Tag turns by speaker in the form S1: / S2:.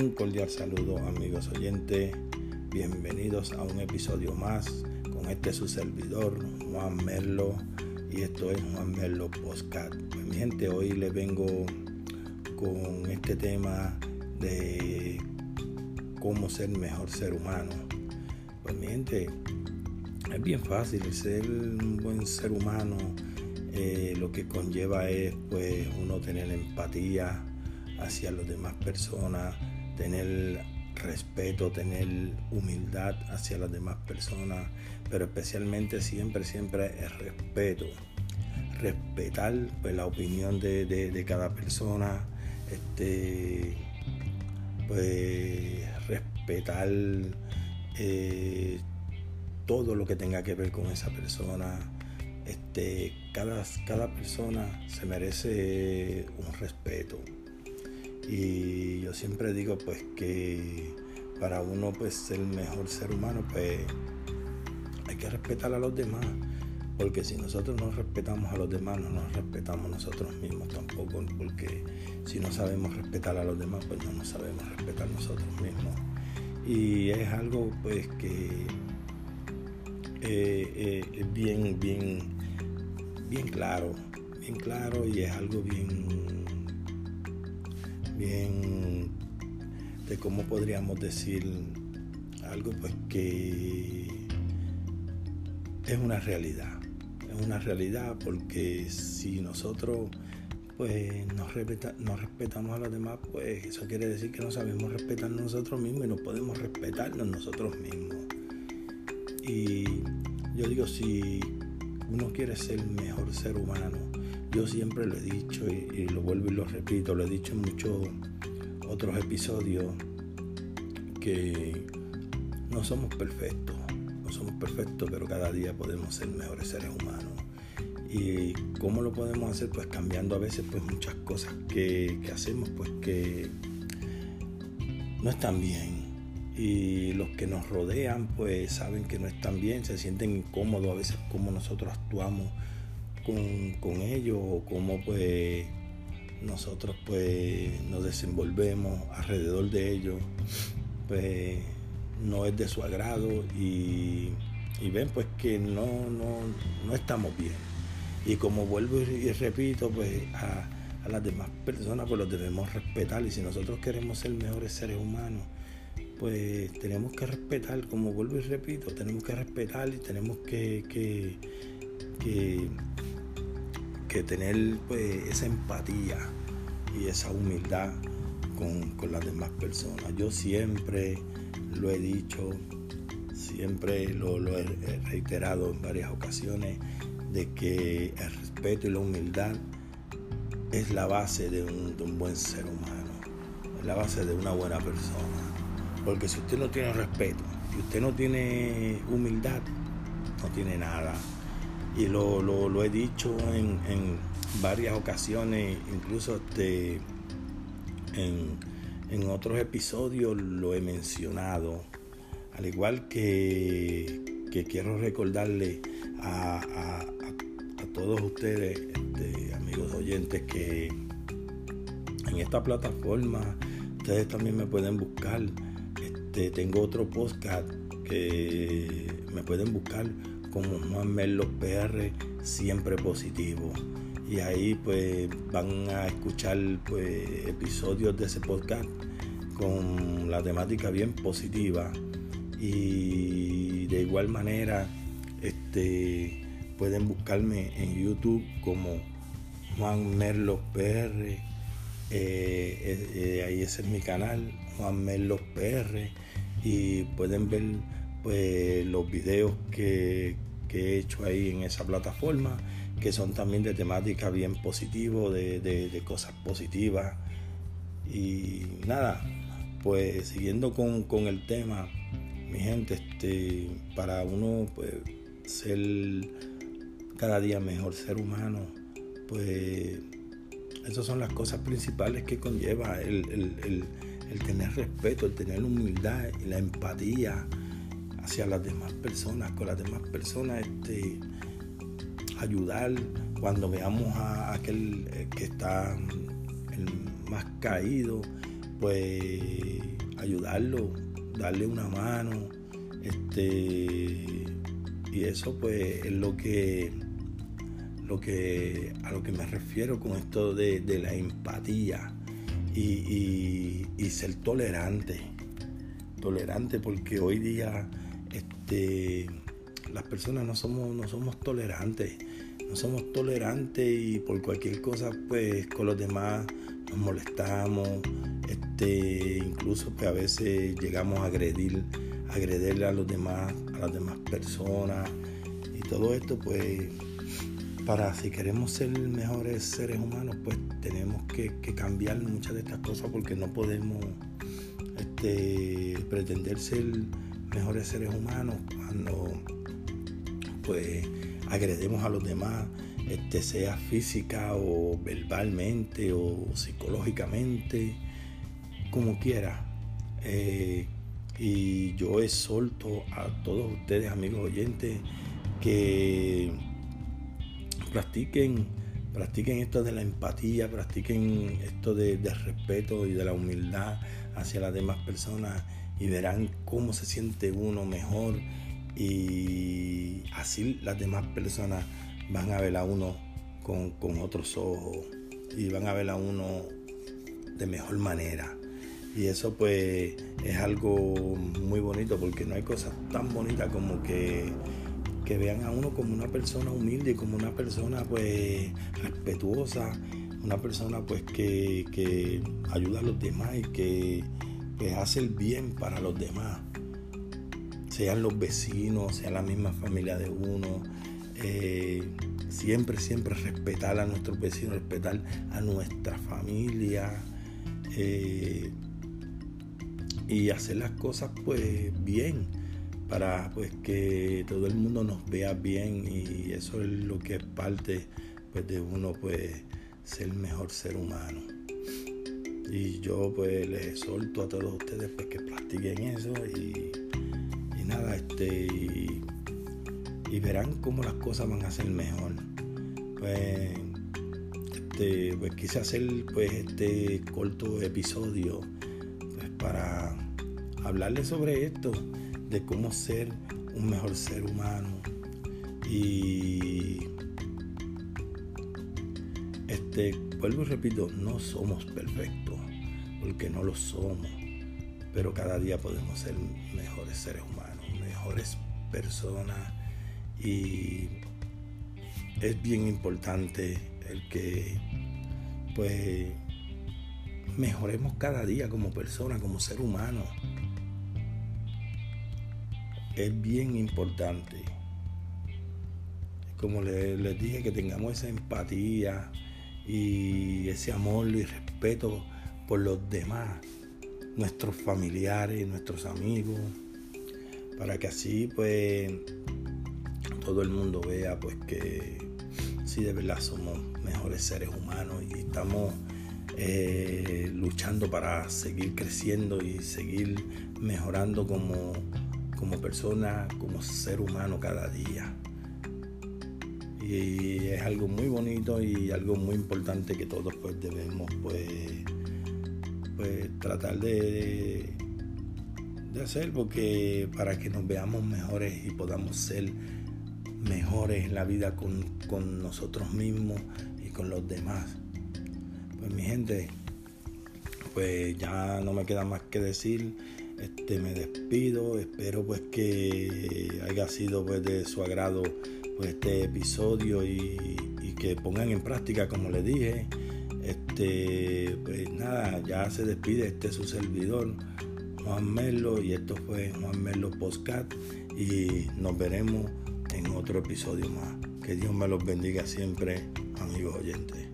S1: Un cordial saludo amigos oyentes, bienvenidos a un episodio más con este su servidor Juan Merlo y esto es Juan Merlo Postcat. Pues, mi gente, hoy les vengo con este tema de cómo ser mejor ser humano. Pues mi gente, es bien fácil ser un buen ser humano. Eh, lo que conlleva es pues uno tener empatía hacia las demás personas, tener respeto, tener humildad hacia las demás personas, pero especialmente siempre, siempre es respeto. Respetar pues, la opinión de, cada persona, este, pues respetar eh, todo lo que tenga que ver con esa persona. Este, cada, cada persona se merece un respeto. Y yo siempre digo pues que para uno pues ser el mejor ser humano pues hay que respetar a los demás. Porque si nosotros no respetamos a los demás, no nos respetamos nosotros mismos tampoco. Porque si no sabemos respetar a los demás, pues no nos sabemos respetar nosotros mismos. Y es algo pues que eh, eh, bien, bien, bien claro, bien claro y es algo bien bien de cómo podríamos decir algo pues que es una realidad. Es una realidad porque si nosotros pues nos, respetamos a los demás, pues eso quiere decir que no sabemos respetar nosotros mismos y no podemos respetarnos nosotros mismos. Y yo digo, si uno quiere ser mejor ser humano, yo siempre lo he dicho y, lo vuelvo y lo repito, lo he dicho en muchos otros episodios, que no somos perfectos, no somos perfectos, pero cada día podemos ser mejores seres humanos. ¿Y cómo lo podemos hacer? Pues cambiando a veces pues muchas cosas que, que hacemos pues que no están bien. Y los que nos rodean pues saben que no están bien, se sienten incómodos a veces como nosotros actuamos con, ellos o cómo pues nosotros pues nos desenvolvemos alrededor de ellos, pues no es de su agrado y, ven pues que no, no, estamos bien. Y como vuelvo y repito, pues a, a, las demás personas pues los debemos respetar y si nosotros queremos ser mejores seres humanos, pues tenemos que respetar, como vuelvo y repito, tenemos que respetar y tenemos que, que que tener pues, esa empatía y esa humildad con, las demás personas. Yo siempre lo he dicho, siempre lo, he reiterado en varias ocasiones, de que el respeto y la humildad es la base de un, de un buen ser humano, es la base de una buena persona. Porque si usted no tiene respeto y usted no tiene humildad, no tiene nada y lo, he dicho en, varias ocasiones, incluso este, en, otros episodios lo he mencionado, al igual que, quiero recordarle a, todos ustedes, este, amigos oyentes, que en esta plataforma ustedes también me pueden buscar. Este, tengo otro podcast que me pueden buscar como Juan Merlo PR, siempre positivo. Y ahí pues van a escuchar pues episodios de ese podcast con la temática bien positiva. Y de igual manera este, pueden buscarme en YouTube como Juan Merlo PR. Eh, eh, eh, ahí ese es mi canal, Juan Merlo PR. Y pueden ver pues los videos que, he hecho ahí en esa plataforma, que son también de temática bien positivo, de, cosas positivas. Y nada, pues siguiendo con, el tema, mi gente, este, para uno pues, ser cada día mejor ser humano, pues esas son las cosas principales que conlleva el, el tener respeto, el tener humildad y la empatía hacia las demás personas, con las demás personas, este, ayudar. Cuando veamos a aquel eh, que está más caído, pues ayudarlo, darle una mano, este, y eso pues es lo que, lo que, a lo que me refiero con esto de, la empatía y, ser tolerante, tolerante porque hoy día este, las personas no somos, no somos tolerantes, no somos tolerantes y por cualquier cosa pues con los demás nos molestamos, este, incluso pues a veces llegamos a agredir, agredirle a los demás, a las demás personas y todo esto pues para si queremos ser mejores seres humanos pues tenemos que, cambiar muchas de estas cosas porque no podemos este, pretender ser mejores seres humanos cuando pues agredemos a los demás este, sea física o verbalmente o psicológicamente, como quiera. Eh, y yo exhorto a todos ustedes, amigos oyentes, que practiquen, practiquen esto de la empatía, practiquen esto de, del respeto y de la humildad hacia las demás personas y verán cómo se siente uno mejor y así las demás personas van a ver a uno con, otros ojos y van a ver a uno de mejor manera. Y eso pues es algo muy bonito porque no hay cosas tan bonitas como que, que vean a uno como una persona humilde, como una persona pues respetuosa, una persona pues que, que ayuda a los demás y que pues, hace el bien para los demás. Sean los vecinos, sea la misma familia de uno, eh, siempre, siempre respetar a nuestros vecinos, respetar a nuestra familia eh, y hacer las cosas pues bien para pues que todo el mundo nos vea bien y eso es lo que es parte pues de uno pues ser mejor ser humano y yo pues les exhorto a todos ustedes pues que practiquen eso y, y nada este y verán cómo las cosas van a ser mejor. Pues, este, pues quise hacer pues este corto episodio pues, para hablarles sobre esto, de cómo ser un mejor ser humano. Y vuelvo y repito, no somos perfectos, porque no lo somos, pero cada día podemos ser mejores seres humanos, mejores personas y es bien importante el que pues mejoremos cada día como persona, como ser humano. Es bien importante. Como les, dije, que tengamos esa empatía y ese amor y respeto por los demás, nuestros familiares, nuestros amigos, para que así pues todo el mundo vea pues que sí de verdad somos mejores seres humanos y estamos eh, luchando para seguir creciendo y seguir mejorando como, como persona, como ser humano cada día. Y es algo muy bonito y algo muy importante que todos pues debemos pues, pues tratar de, de hacer porque para que nos veamos mejores y podamos ser mejores en la vida con, nosotros mismos y con los demás. Pues mi gente, pues ya no me queda más que decir. Este, me despido, espero pues que haya sido pues de su agrado este episodio y, que pongan en práctica como les dije. Este, pues nada, ya se despide este su servidor, Juan Melo, y esto fue Juan Melo Postcat y nos veremos en otro episodio más. Que Dios me los bendiga siempre, amigos oyentes.